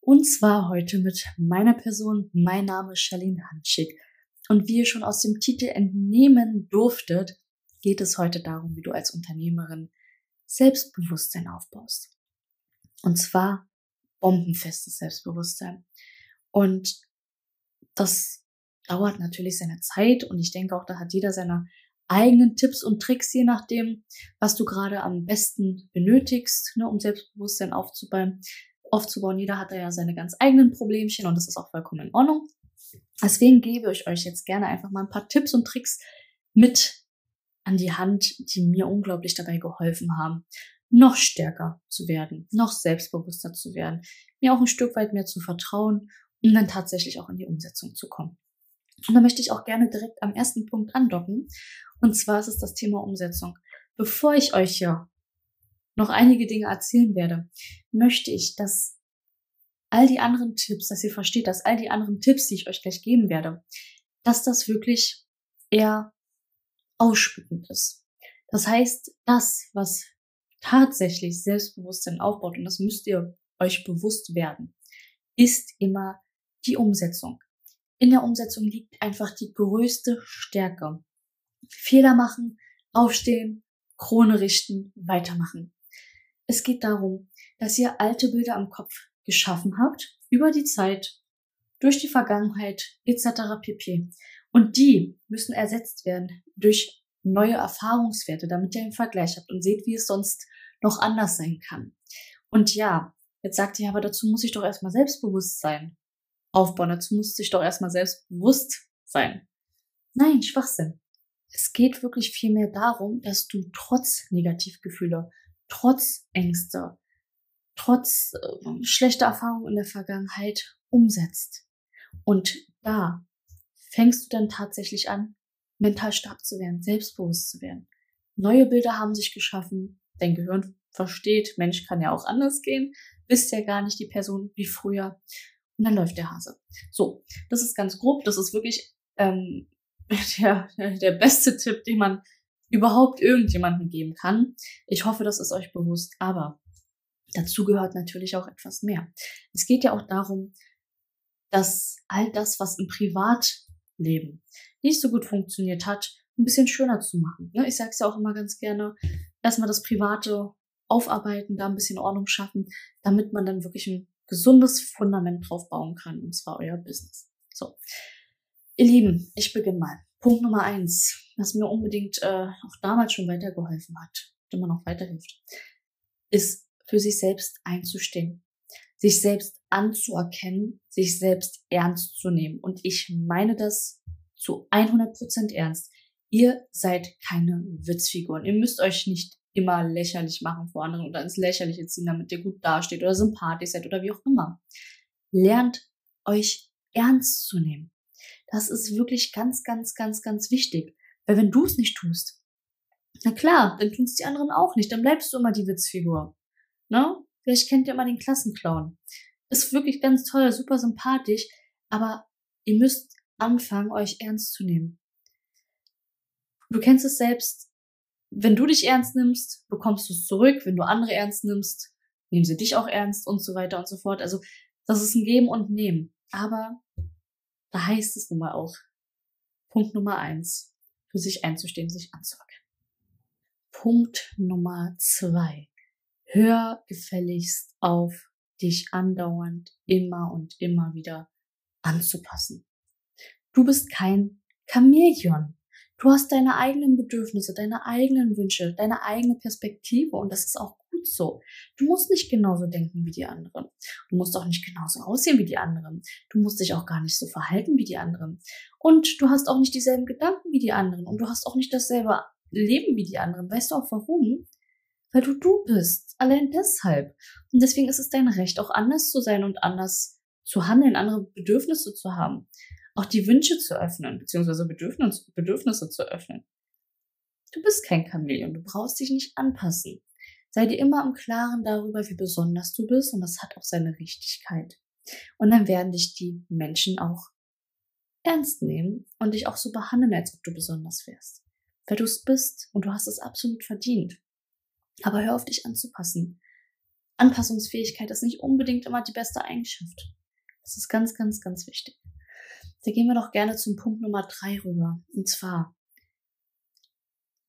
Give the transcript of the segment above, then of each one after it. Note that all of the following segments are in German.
Und zwar heute mit meiner Person. Mein Name ist Charlene Hanschig. Und wie ihr schon aus dem Titel entnehmen durftet, geht es heute darum, wie du als Unternehmerin Selbstbewusstsein aufbaust. Und zwar bombenfestes Selbstbewusstsein. Und das dauert natürlich seine Zeit und ich denke auch, da hat jeder seine eigenen Tipps und Tricks, je nachdem, was du gerade am besten benötigst, ne, um Selbstbewusstsein aufzubauen. Aufzubauen. Jeder hat da ja seine ganz eigenen Problemchen und das ist auch vollkommen in Ordnung. Deswegen gebe ich euch jetzt gerne einfach mal ein paar Tipps und Tricks mit an die Hand, die mir unglaublich dabei geholfen haben, noch stärker zu werden, noch selbstbewusster zu werden, mir auch ein Stück weit mehr zu vertrauen und dann tatsächlich auch in die Umsetzung zu kommen. Und da möchte ich auch gerne direkt am ersten Punkt andocken. Und zwar ist es das Thema Umsetzung. Bevor ich euch hier noch einige Dinge erzählen werde, möchte ich, dass all die anderen Tipps, dass ihr versteht, dass all die anderen Tipps, die ich euch gleich geben werde, dass das wirklich eher ausspückend ist. Das heißt, das, was tatsächlich Selbstbewusstsein aufbaut, und das müsst ihr euch bewusst werden, ist immer die Umsetzung. In der Umsetzung liegt einfach die größte Stärke. Fehler machen, aufstehen, Krone richten, weitermachen. Es geht darum, dass ihr alte Bilder am Kopf geschaffen habt, über die Zeit, durch die Vergangenheit etc. pp. Und die müssen ersetzt werden durch neue Erfahrungswerte, damit ihr einen Vergleich habt und seht, wie es sonst noch anders sein kann. Und ja, jetzt sagt ihr, aber dazu muss ich doch erstmal selbstbewusst sein. Aufbauen, dazu muss ich doch erstmal selbstbewusst sein. Nein, Schwachsinn. Es geht wirklich vielmehr darum, dass du trotz Negativgefühle, trotz Ängste, trotz äh, schlechter Erfahrungen in der Vergangenheit umsetzt. Und da fängst du dann tatsächlich an, mental stark zu werden, selbstbewusst zu werden. Neue Bilder haben sich geschaffen. Dein Gehirn versteht, Mensch kann ja auch anders gehen. Bist ja gar nicht die Person wie früher. Und dann läuft der Hase. So, das ist ganz grob. Das ist wirklich ähm, der, der beste Tipp, den man überhaupt irgendjemandem geben kann. Ich hoffe, das ist euch bewusst. Aber dazu gehört natürlich auch etwas mehr. Es geht ja auch darum, dass all das, was im Privatleben nicht so gut funktioniert hat, ein bisschen schöner zu machen. Ne? Ich sage es ja auch immer ganz gerne, erstmal das Private aufarbeiten, da ein bisschen Ordnung schaffen, damit man dann wirklich ein gesundes Fundament drauf bauen kann, und zwar euer Business. So. Ihr Lieben, ich beginne mal. Punkt Nummer eins, was mir unbedingt äh, auch damals schon weitergeholfen hat, immer noch weiterhilft, ist für sich selbst einzustehen, sich selbst anzuerkennen, sich selbst ernst zu nehmen. Und ich meine das zu 100 Prozent ernst. Ihr seid keine Witzfiguren. Ihr müsst euch nicht immer lächerlich machen vor anderen oder ins Lächerliche ziehen, damit ihr gut dasteht oder sympathisch seid oder wie auch immer. Lernt euch ernst zu nehmen. Das ist wirklich ganz, ganz, ganz, ganz wichtig. Weil wenn du es nicht tust, na klar, dann tun es die anderen auch nicht. Dann bleibst du immer die Witzfigur. Ne? Vielleicht kennt ihr immer den Klassenclown. Ist wirklich ganz toll, super sympathisch, aber ihr müsst anfangen, euch ernst zu nehmen. Du kennst es selbst, wenn du dich ernst nimmst, bekommst du es zurück. Wenn du andere ernst nimmst, nehmen sie dich auch ernst und so weiter und so fort. Also das ist ein Geben und Nehmen. Aber da heißt es nun mal auch, Punkt Nummer eins, für sich einzustehen, sich anzuerkennen. Punkt Nummer zwei, hör gefälligst auf, dich andauernd immer und immer wieder anzupassen. Du bist kein Chamäleon. Du hast deine eigenen Bedürfnisse, deine eigenen Wünsche, deine eigene Perspektive und das ist auch gut so. Du musst nicht genauso denken wie die anderen. Du musst auch nicht genauso aussehen wie die anderen. Du musst dich auch gar nicht so verhalten wie die anderen. Und du hast auch nicht dieselben Gedanken wie die anderen und du hast auch nicht dasselbe Leben wie die anderen. Weißt du auch warum? Weil du du bist. Allein deshalb. Und deswegen ist es dein Recht, auch anders zu sein und anders zu handeln, andere Bedürfnisse zu haben, auch die Wünsche zu öffnen, beziehungsweise Bedürfnisse, Bedürfnisse zu öffnen. Du bist kein Chamäleon, du brauchst dich nicht anpassen. Sei dir immer im Klaren darüber, wie besonders du bist und das hat auch seine Richtigkeit. Und dann werden dich die Menschen auch ernst nehmen und dich auch so behandeln, als ob du besonders wärst. Weil du es bist und du hast es absolut verdient. Aber hör auf dich anzupassen. Anpassungsfähigkeit ist nicht unbedingt immer die beste Eigenschaft. Das ist ganz, ganz, ganz wichtig. Da gehen wir doch gerne zum Punkt Nummer drei rüber. Und zwar,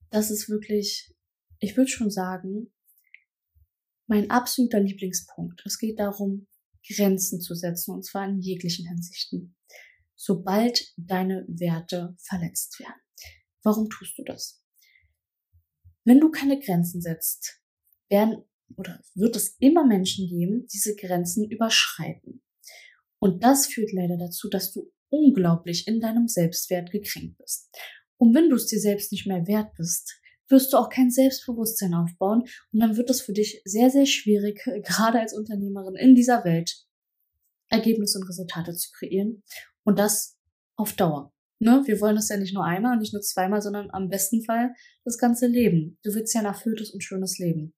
das ist wirklich, ich würde schon sagen, mein absoluter Lieblingspunkt. Es geht darum, Grenzen zu setzen, und zwar in jeglichen Hinsichten. Sobald deine Werte verletzt werden. Warum tust du das? Wenn du keine Grenzen setzt, werden oder wird es immer Menschen geben, die diese Grenzen überschreiten. Und das führt leider dazu, dass du unglaublich in deinem Selbstwert gekränkt bist. Und wenn du es dir selbst nicht mehr wert bist, wirst du auch kein Selbstbewusstsein aufbauen und dann wird es für dich sehr, sehr schwierig, gerade als Unternehmerin in dieser Welt, Ergebnisse und Resultate zu kreieren und das auf Dauer. Ne? Wir wollen das ja nicht nur einmal und nicht nur zweimal, sondern am besten Fall das ganze Leben. Du willst ja ein erfülltes und schönes Leben.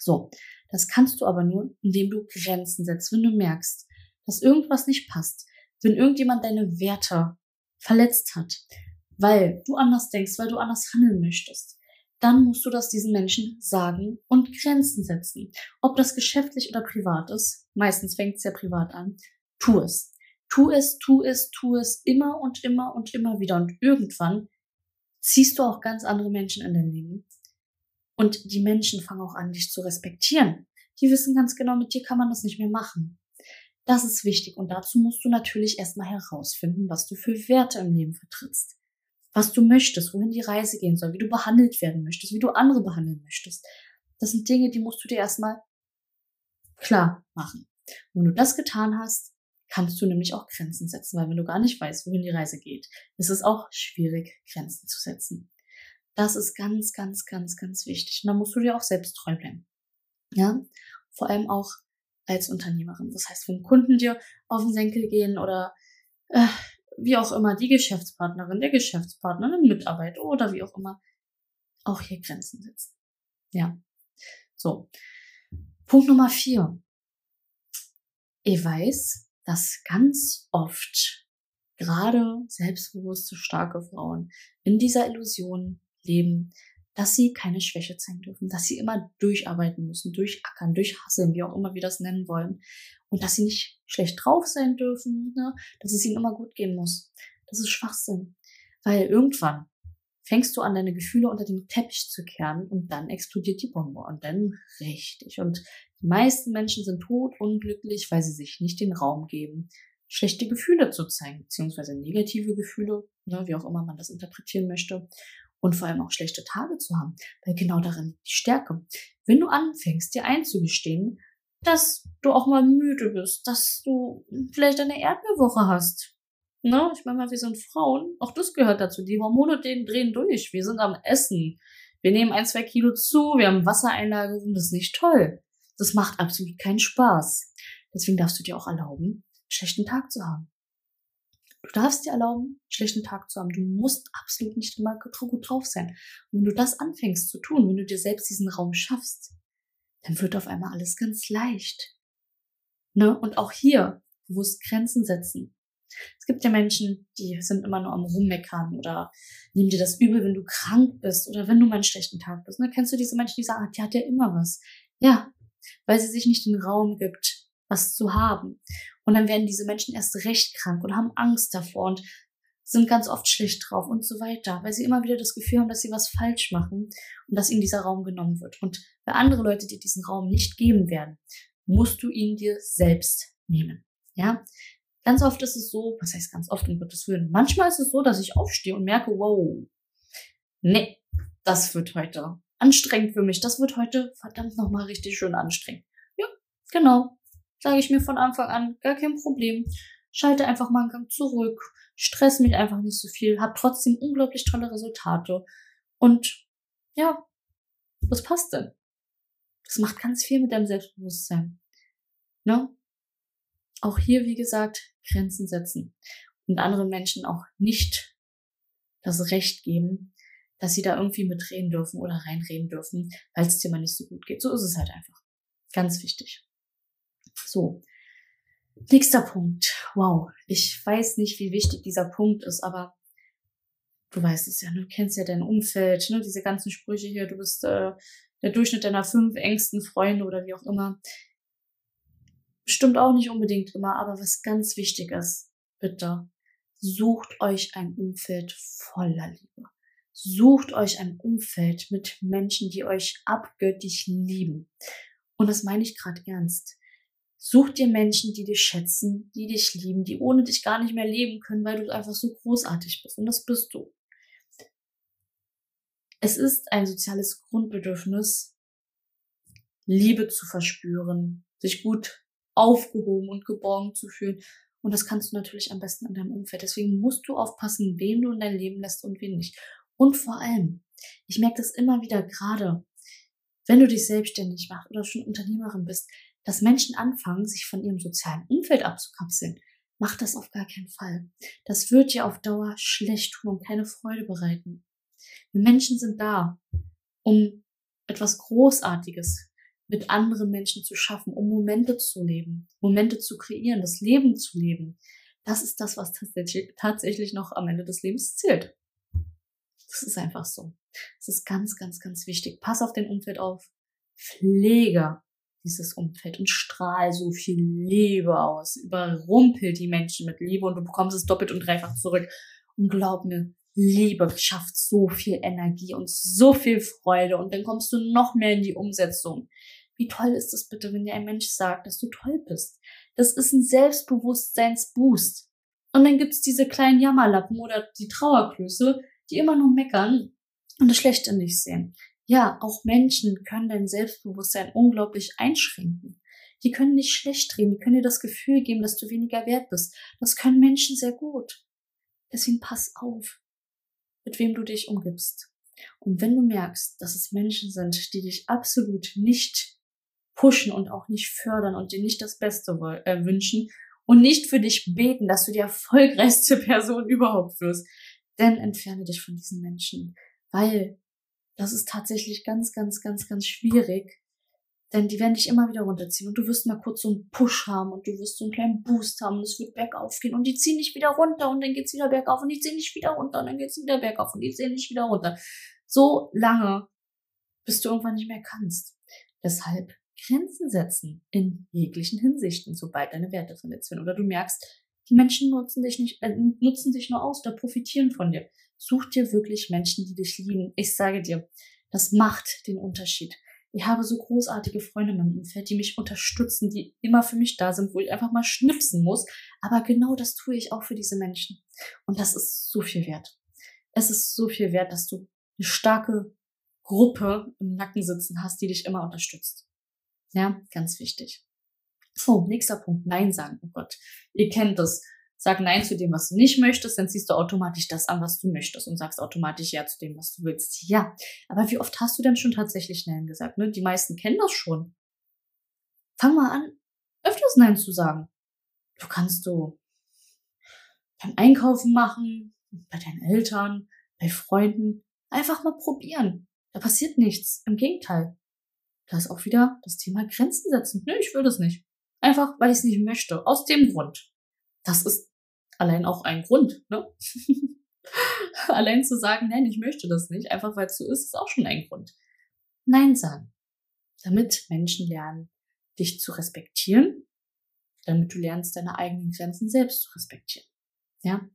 So, das kannst du aber nur, indem du Grenzen setzt, wenn du merkst, dass irgendwas nicht passt, wenn irgendjemand deine Werte verletzt hat, weil du anders denkst, weil du anders handeln möchtest, dann musst du das diesen Menschen sagen und Grenzen setzen. Ob das geschäftlich oder privat ist, meistens fängt es ja privat an, tu es. Tu es, tu es, tu es immer und immer und immer wieder. Und irgendwann ziehst du auch ganz andere Menschen in dein Leben. Und die Menschen fangen auch an, dich zu respektieren. Die wissen ganz genau, mit dir kann man das nicht mehr machen. Das ist wichtig. Und dazu musst du natürlich erstmal herausfinden, was du für Werte im Leben vertrittst was du möchtest, wohin die Reise gehen soll, wie du behandelt werden möchtest, wie du andere behandeln möchtest. Das sind Dinge, die musst du dir erstmal klar machen. Und wenn du das getan hast, kannst du nämlich auch Grenzen setzen, weil wenn du gar nicht weißt, wohin die Reise geht, ist es auch schwierig, Grenzen zu setzen. Das ist ganz, ganz, ganz, ganz wichtig. Und da musst du dir auch selbst treu bleiben. Ja, vor allem auch als Unternehmerin. Das heißt, wenn Kunden dir auf den Senkel gehen oder äh, wie auch immer, die Geschäftspartnerin, der Geschäftspartner, ein Mitarbeiter oder wie auch immer, auch hier Grenzen setzen. Ja. So. Punkt Nummer vier. Ich weiß, dass ganz oft gerade selbstbewusste, starke Frauen in dieser Illusion leben, dass sie keine Schwäche zeigen dürfen, dass sie immer durcharbeiten müssen, durchackern, durchhasseln, wie auch immer wir das nennen wollen. Und dass sie nicht schlecht drauf sein dürfen, ne? dass es ihnen immer gut gehen muss. Das ist Schwachsinn. Weil irgendwann fängst du an, deine Gefühle unter den Teppich zu kehren und dann explodiert die Bombe. Und dann richtig. Und die meisten Menschen sind tot unglücklich, weil sie sich nicht den Raum geben, schlechte Gefühle zu zeigen, beziehungsweise negative Gefühle, ne, wie auch immer man das interpretieren möchte und vor allem auch schlechte Tage zu haben, weil genau darin die Stärke. Wenn du anfängst, dir einzugestehen, dass du auch mal müde bist, dass du vielleicht eine Erdbeerwoche hast. Ne? Ich meine mal, wir sind Frauen, auch das gehört dazu. Die Hormone denen drehen durch. Wir sind am Essen. Wir nehmen ein, zwei Kilo zu, wir haben Wassereinlagerung, das ist nicht toll. Das macht absolut keinen Spaß. Deswegen darfst du dir auch erlauben, einen schlechten Tag zu haben. Du darfst dir erlauben, einen schlechten Tag zu haben. Du musst absolut nicht immer gut drauf sein. Und wenn du das anfängst zu tun, wenn du dir selbst diesen Raum schaffst, dann wird auf einmal alles ganz leicht. Ne? Und auch hier bewusst Grenzen setzen. Es gibt ja Menschen, die sind immer nur am Rummeckern oder nehmen dir das übel, wenn du krank bist oder wenn du mal einen schlechten Tag bist. Ne? Kennst du diese Menschen, die sagen, die hat ja immer was? Ja, weil sie sich nicht den Raum gibt, was zu haben. Und dann werden diese Menschen erst recht krank und haben Angst davor und sind ganz oft schlecht drauf und so weiter, weil sie immer wieder das Gefühl haben, dass sie was falsch machen und dass ihnen dieser Raum genommen wird. Und bei andere Leute dir diesen Raum nicht geben werden, musst du ihn dir selbst nehmen. Ja? Ganz oft ist es so, was heißt ganz oft, um Gottes Willen, manchmal ist es so, dass ich aufstehe und merke, wow, nee, das wird heute anstrengend für mich. Das wird heute verdammt nochmal richtig schön anstrengend. Ja, genau. Sage ich mir von Anfang an, gar kein Problem. Schalte einfach mal einen Gang zurück, stress mich einfach nicht so viel, hab trotzdem unglaublich tolle Resultate. Und ja, was passt denn? Das macht ganz viel mit deinem Selbstbewusstsein. Ne? auch hier, wie gesagt, Grenzen setzen und anderen Menschen auch nicht das Recht geben, dass sie da irgendwie mitreden dürfen oder reinreden dürfen, weil es dir mal nicht so gut geht. So ist es halt einfach. Ganz wichtig. So. Nächster Punkt. Wow. Ich weiß nicht, wie wichtig dieser Punkt ist, aber du weißt es ja, du kennst ja dein Umfeld, ne? diese ganzen Sprüche hier, du bist äh, der Durchschnitt deiner fünf engsten Freunde oder wie auch immer. Stimmt auch nicht unbedingt immer, aber was ganz wichtig ist, bitte, sucht euch ein Umfeld voller Liebe. Sucht euch ein Umfeld mit Menschen, die euch abgöttisch lieben. Und das meine ich gerade ernst. Such dir Menschen, die dich schätzen, die dich lieben, die ohne dich gar nicht mehr leben können, weil du einfach so großartig bist. Und das bist du. Es ist ein soziales Grundbedürfnis, Liebe zu verspüren, sich gut aufgehoben und geborgen zu fühlen. Und das kannst du natürlich am besten in deinem Umfeld. Deswegen musst du aufpassen, wen du in dein Leben lässt und wen nicht. Und vor allem, ich merke das immer wieder gerade, wenn du dich selbstständig machst oder schon Unternehmerin bist, dass Menschen anfangen, sich von ihrem sozialen Umfeld abzukapseln. Mach das auf gar keinen Fall. Das wird dir auf Dauer schlecht tun und keine Freude bereiten. Wir Menschen sind da, um etwas Großartiges mit anderen Menschen zu schaffen, um Momente zu leben, Momente zu kreieren, das Leben zu leben. Das ist das, was tatsächlich, tatsächlich noch am Ende des Lebens zählt. Das ist einfach so. Das ist ganz, ganz, ganz wichtig. Pass auf dein Umfeld auf. Pflege dieses Umfeld und strahl so viel Liebe aus. Überrumpel die Menschen mit Liebe und du bekommst es doppelt und dreifach zurück. Und glaub mir, Liebe schafft so viel Energie und so viel Freude und dann kommst du noch mehr in die Umsetzung. Wie toll ist es bitte, wenn dir ein Mensch sagt, dass du toll bist? Das ist ein Selbstbewusstseinsboost. Und dann gibt's diese kleinen Jammerlappen oder die Trauerklöße, die immer nur meckern und das Schlechte nicht sehen. Ja, auch Menschen können dein Selbstbewusstsein unglaublich einschränken. Die können nicht schlecht reden, die können dir das Gefühl geben, dass du weniger wert bist. Das können Menschen sehr gut. Deswegen pass auf, mit wem du dich umgibst. Und wenn du merkst, dass es Menschen sind, die dich absolut nicht pushen und auch nicht fördern und dir nicht das Beste äh, wünschen und nicht für dich beten, dass du die erfolgreichste Person überhaupt wirst, dann entferne dich von diesen Menschen, weil das ist tatsächlich ganz, ganz, ganz, ganz schwierig, denn die werden dich immer wieder runterziehen und du wirst mal kurz so einen Push haben und du wirst so einen kleinen Boost haben und es wird bergauf gehen und die ziehen dich wieder runter und dann geht's wieder bergauf und die ziehen dich wieder runter und dann geht's wieder bergauf und die ziehen dich wieder runter. So lange, bis du irgendwann nicht mehr kannst. Deshalb Grenzen setzen in jeglichen Hinsichten, sobald deine Werte verletzt werden oder du merkst, die Menschen nutzen dich nicht, äh, nutzen dich nur aus oder profitieren von dir. Such dir wirklich Menschen, die dich lieben. Ich sage dir, das macht den Unterschied. Ich habe so großartige Freunde in meinem Umfeld, die mich unterstützen, die immer für mich da sind, wo ich einfach mal schnipsen muss. Aber genau das tue ich auch für diese Menschen. Und das ist so viel wert. Es ist so viel wert, dass du eine starke Gruppe im Nacken sitzen hast, die dich immer unterstützt. Ja, ganz wichtig. So, nächster Punkt. Nein sagen. Oh Gott. Ihr kennt das. Sag Nein zu dem, was du nicht möchtest, dann ziehst du automatisch das an, was du möchtest und sagst automatisch Ja zu dem, was du willst. Ja, aber wie oft hast du denn schon tatsächlich Nein gesagt? Ne? Die meisten kennen das schon. Fang mal an, öfters Nein zu sagen. Du kannst du beim Einkaufen machen, bei deinen Eltern, bei Freunden. Einfach mal probieren. Da passiert nichts. Im Gegenteil. Da ist auch wieder das Thema Grenzen setzen. Nö, ich will das nicht. Einfach, weil ich es nicht möchte. Aus dem Grund. Das ist allein auch ein Grund, ne? allein zu sagen, nein, ich möchte das nicht, einfach weil es so ist, ist auch schon ein Grund. Nein sagen. Damit Menschen lernen, dich zu respektieren, damit du lernst, deine eigenen Grenzen selbst zu respektieren. Ja?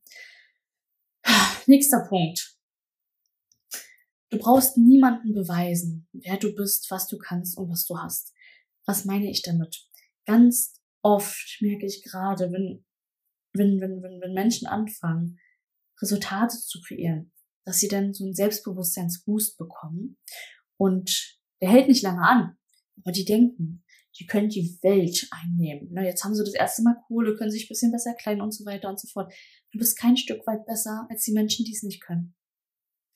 Nächster Punkt. Du brauchst niemanden beweisen, wer du bist, was du kannst und was du hast. Was meine ich damit? Ganz oft merke ich gerade, wenn wenn, wenn, wenn, wenn Menschen anfangen, Resultate zu kreieren, dass sie dann so einen Selbstbewusstseinsboost bekommen. Und der hält nicht lange an, aber die denken, die können die Welt einnehmen. Na, jetzt haben sie das erste Mal Kohle, können sich ein bisschen besser kleiden und so weiter und so fort. Du bist kein Stück weit besser als die Menschen, die es nicht können.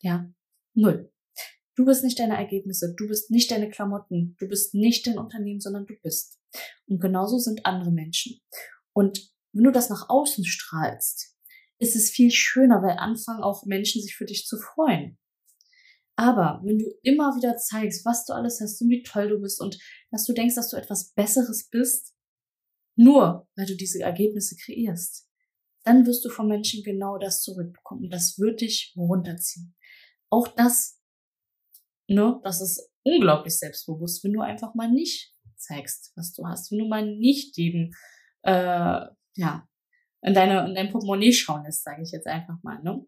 Ja, null. Du bist nicht deine Ergebnisse, du bist nicht deine Klamotten, du bist nicht dein Unternehmen, sondern du bist. Und genauso sind andere Menschen. Und wenn du das nach außen strahlst, ist es viel schöner, weil anfangen auch Menschen sich für dich zu freuen. Aber wenn du immer wieder zeigst, was du alles hast und wie toll du bist und dass du denkst, dass du etwas Besseres bist, nur weil du diese Ergebnisse kreierst, dann wirst du von Menschen genau das zurückbekommen. Das wird dich runterziehen. Auch das, ne, das ist unglaublich selbstbewusst, wenn du einfach mal nicht zeigst, was du hast, wenn du mal nicht jedem, äh, ja, in deine, in dein Portemonnaie schauen lässt, sage ich jetzt einfach mal, ne?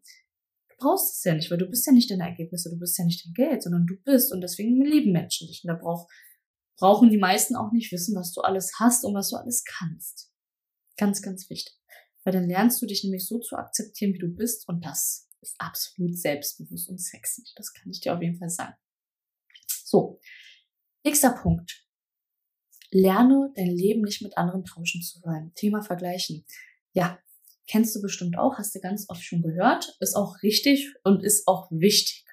Du brauchst es ja nicht, weil du bist ja nicht deine Ergebnisse, du bist ja nicht dein Geld, sondern du bist und deswegen lieben Menschen dich. Und da brauch, brauchen die meisten auch nicht wissen, was du alles hast und was du alles kannst. Ganz, ganz wichtig. Weil dann lernst du dich nämlich so zu akzeptieren, wie du bist und das ist absolut selbstbewusst und sexy. Das kann ich dir auf jeden Fall sagen. So. Nächster Punkt. Lerne dein Leben nicht mit anderen tauschen zu wollen. Thema Vergleichen. Ja, kennst du bestimmt auch, hast du ganz oft schon gehört, ist auch richtig und ist auch wichtig.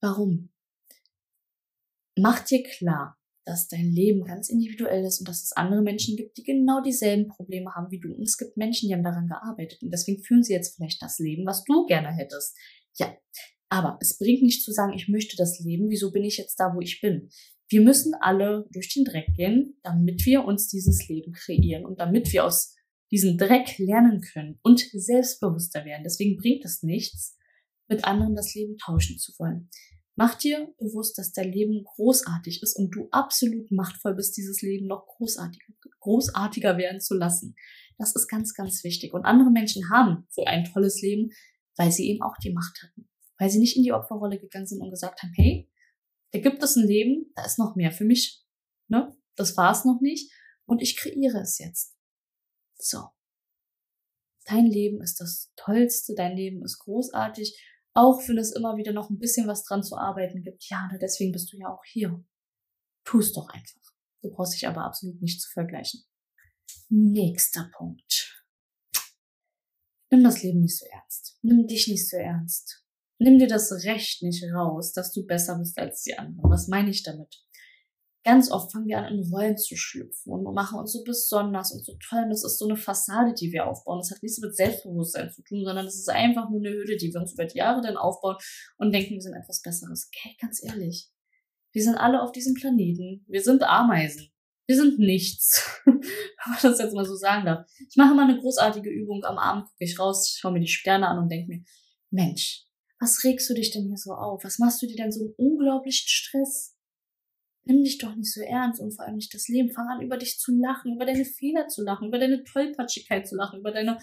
Warum? Mach dir klar, dass dein Leben ganz individuell ist und dass es andere Menschen gibt, die genau dieselben Probleme haben wie du. Und es gibt Menschen, die haben daran gearbeitet und deswegen führen sie jetzt vielleicht das Leben, was du gerne hättest. Ja, aber es bringt nicht zu sagen, ich möchte das Leben, wieso bin ich jetzt da, wo ich bin? Wir müssen alle durch den Dreck gehen, damit wir uns dieses Leben kreieren und damit wir aus diesem Dreck lernen können und selbstbewusster werden. Deswegen bringt es nichts, mit anderen das Leben tauschen zu wollen. Mach dir bewusst, dass dein Leben großartig ist und du absolut machtvoll bist, dieses Leben noch großartiger, großartiger werden zu lassen. Das ist ganz, ganz wichtig. Und andere Menschen haben so ein tolles Leben, weil sie eben auch die Macht hatten. Weil sie nicht in die Opferrolle gegangen sind und gesagt haben, hey, da gibt es ein Leben, da ist noch mehr für mich. Ne? Das war es noch nicht. Und ich kreiere es jetzt. So. Dein Leben ist das Tollste, dein Leben ist großartig, auch wenn es immer wieder noch ein bisschen was dran zu arbeiten gibt. Ja, deswegen bist du ja auch hier. Tu es doch einfach. Du brauchst dich aber absolut nicht zu vergleichen. Nächster Punkt. Nimm das Leben nicht so ernst. Nimm dich nicht so ernst. Nimm dir das Recht nicht raus, dass du besser bist als die anderen. Was meine ich damit? Ganz oft fangen wir an, in Rollen zu schlüpfen und machen uns so besonders und so toll. Und das ist so eine Fassade, die wir aufbauen. Das hat nichts mit Selbstbewusstsein zu tun, sondern das ist einfach nur eine Hülle, die wir uns über die Jahre dann aufbauen und denken, wir sind etwas Besseres. Okay, ganz ehrlich. Wir sind alle auf diesem Planeten. Wir sind Ameisen. Wir sind nichts. Wenn man das jetzt mal so sagen darf. Ich mache mal eine großartige Übung. Am Abend gucke ich raus, schaue mir die Sterne an und denke mir, Mensch, was regst du dich denn hier so auf? Was machst du dir denn so einen unglaublichen Stress? Nimm dich doch nicht so ernst und vor allem nicht das Leben. Fang an, über dich zu lachen, über deine Fehler zu lachen, über deine Tollpatschigkeit zu lachen, über deine,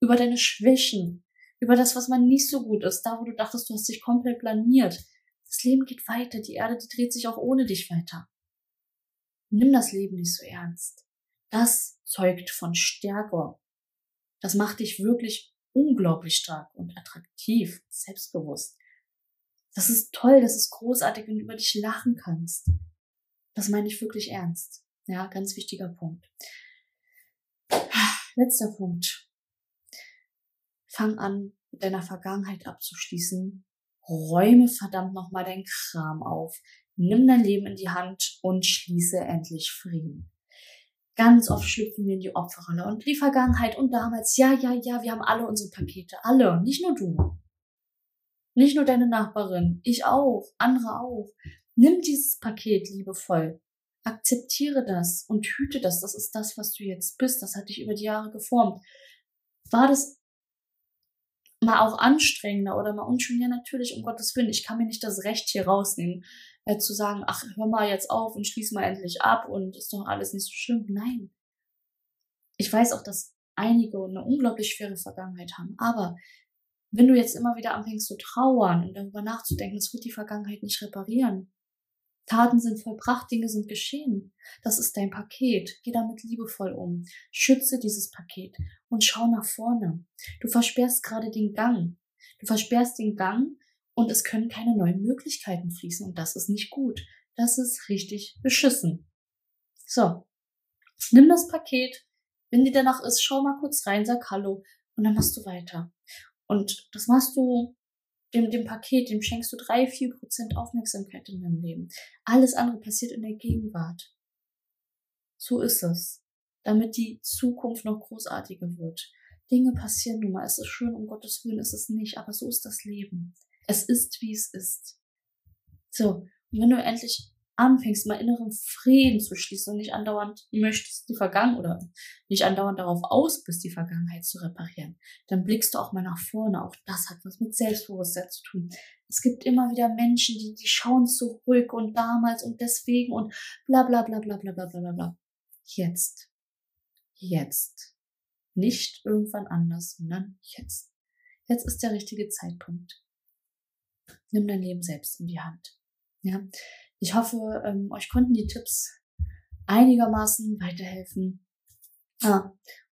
über deine Schwächen, über das, was man nicht so gut ist, da, wo du dachtest, du hast dich komplett blamiert. Das Leben geht weiter, die Erde, die dreht sich auch ohne dich weiter. Nimm das Leben nicht so ernst. Das zeugt von Stärke. Das macht dich wirklich unglaublich stark und attraktiv, selbstbewusst. Das ist toll, das ist großartig, wenn du über dich lachen kannst. Das meine ich wirklich ernst. Ja, ganz wichtiger Punkt. Letzter Punkt. Fang an, mit deiner Vergangenheit abzuschließen. Räume verdammt nochmal dein Kram auf. Nimm dein Leben in die Hand und schließe endlich Frieden. Ganz oft schlüpfen wir in die Opferrolle und die Vergangenheit und damals, ja, ja, ja, wir haben alle unsere Pakete. Alle, nicht nur du. Nicht nur deine Nachbarin, ich auch, andere auch. Nimm dieses Paket liebevoll. Akzeptiere das und hüte das. Das ist das, was du jetzt bist. Das hat dich über die Jahre geformt. War das mal auch anstrengender oder mal unschön? Ja, natürlich, um Gottes Willen. Ich kann mir nicht das Recht hier rausnehmen, äh, zu sagen, ach, hör mal jetzt auf und schließ mal endlich ab und ist doch alles nicht so schlimm. Nein. Ich weiß auch, dass einige eine unglaublich schwere Vergangenheit haben. Aber wenn du jetzt immer wieder anfängst zu trauern und darüber nachzudenken, das wird die Vergangenheit nicht reparieren. Taten sind vollbracht, Dinge sind geschehen. Das ist dein Paket. Geh damit liebevoll um. Schütze dieses Paket und schau nach vorne. Du versperrst gerade den Gang. Du versperrst den Gang und es können keine neuen Möglichkeiten fließen und das ist nicht gut. Das ist richtig beschissen. So. Nimm das Paket. Wenn dir danach ist, schau mal kurz rein, sag Hallo und dann machst du weiter. Und das machst du dem, dem Paket, dem schenkst du drei, vier Prozent Aufmerksamkeit in deinem Leben. Alles andere passiert in der Gegenwart. So ist es. damit die Zukunft noch großartiger wird. Dinge passieren nun mal. Es ist schön, um Gottes Willen ist es nicht, aber so ist das Leben. Es ist, wie es ist. So, und wenn du endlich anfängst, mal inneren Frieden zu schließen und nicht andauernd möchtest die Vergangenheit oder nicht andauernd darauf aus bist, die Vergangenheit zu reparieren, dann blickst du auch mal nach vorne. Auch das hat was mit Selbstbewusstsein zu tun. Es gibt immer wieder Menschen, die, die schauen zurück und damals und deswegen und bla bla bla bla bla bla bla bla. Jetzt. Jetzt. Nicht irgendwann anders, sondern jetzt. Jetzt ist der richtige Zeitpunkt. Nimm dein Leben selbst in die Hand. Ja, ich hoffe, ähm, euch konnten die Tipps einigermaßen weiterhelfen. Ah,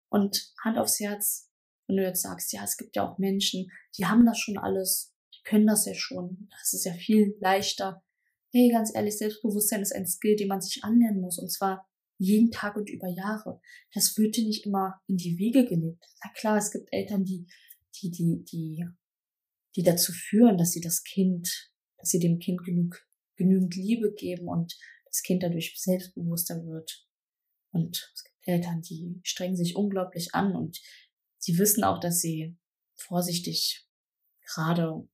und Hand aufs Herz, wenn du jetzt sagst, ja, es gibt ja auch Menschen, die haben das schon alles, die können das ja schon, das ist ja viel leichter. Hey, ganz ehrlich, Selbstbewusstsein ist ein Skill, den man sich anlernen muss, und zwar jeden Tag und über Jahre. Das wird dir nicht immer in die Wiege gelegt. Na klar, es gibt Eltern, die, die, die, die, die dazu führen, dass sie das Kind, dass sie dem Kind genug genügend Liebe geben und das Kind dadurch selbstbewusster wird. Und es gibt Eltern, die strengen sich unglaublich an und sie wissen auch, dass sie vorsichtig, gerade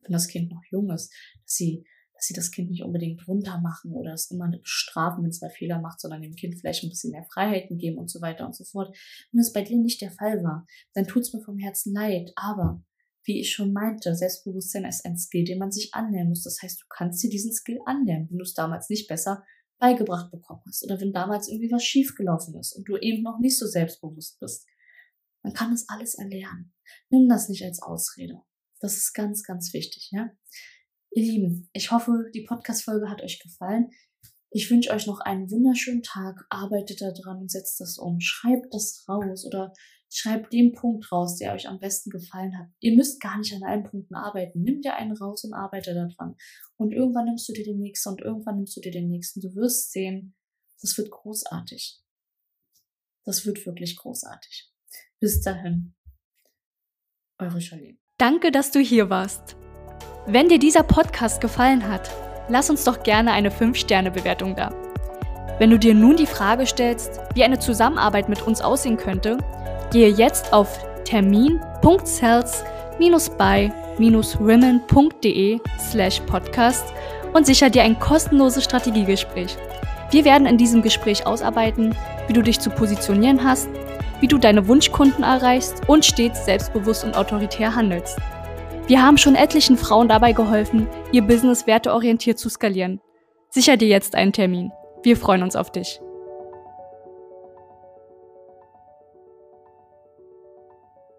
wenn das Kind noch jung ist, dass sie, dass sie das Kind nicht unbedingt runter machen oder es immer bestrafen, wenn es mal Fehler macht, sondern dem Kind vielleicht ein bisschen mehr Freiheiten geben und so weiter und so fort. Wenn es bei dir nicht der Fall war, dann tut es mir vom Herzen leid, aber wie ich schon meinte, Selbstbewusstsein ist ein Skill, den man sich anlernen muss. Das heißt, du kannst dir diesen Skill anlernen, wenn du es damals nicht besser beigebracht bekommen hast oder wenn damals irgendwie was schiefgelaufen ist und du eben noch nicht so selbstbewusst bist. Man kann das alles erlernen. Nimm das nicht als Ausrede. Das ist ganz, ganz wichtig, ja. Ihr Lieben, ich hoffe, die Podcast-Folge hat euch gefallen. Ich wünsche euch noch einen wunderschönen Tag. Arbeitet daran und setzt das um. Schreibt das raus oder Schreibt den Punkt raus, der euch am besten gefallen hat. Ihr müsst gar nicht an allen Punkten arbeiten. Nimm dir einen raus und arbeite daran. Und irgendwann nimmst du dir den nächsten und irgendwann nimmst du dir den nächsten. Du wirst sehen, das wird großartig. Das wird wirklich großartig. Bis dahin. Eure Charlene. Danke, dass du hier warst. Wenn dir dieser Podcast gefallen hat, lass uns doch gerne eine 5-Sterne-Bewertung da. Wenn du dir nun die Frage stellst, wie eine Zusammenarbeit mit uns aussehen könnte, Gehe jetzt auf termin.cells-by-women.de slash podcast und sicher dir ein kostenloses Strategiegespräch. Wir werden in diesem Gespräch ausarbeiten, wie du dich zu positionieren hast, wie du deine Wunschkunden erreichst und stets selbstbewusst und autoritär handelst. Wir haben schon etlichen Frauen dabei geholfen, ihr Business werteorientiert zu skalieren. Sicher dir jetzt einen Termin. Wir freuen uns auf dich.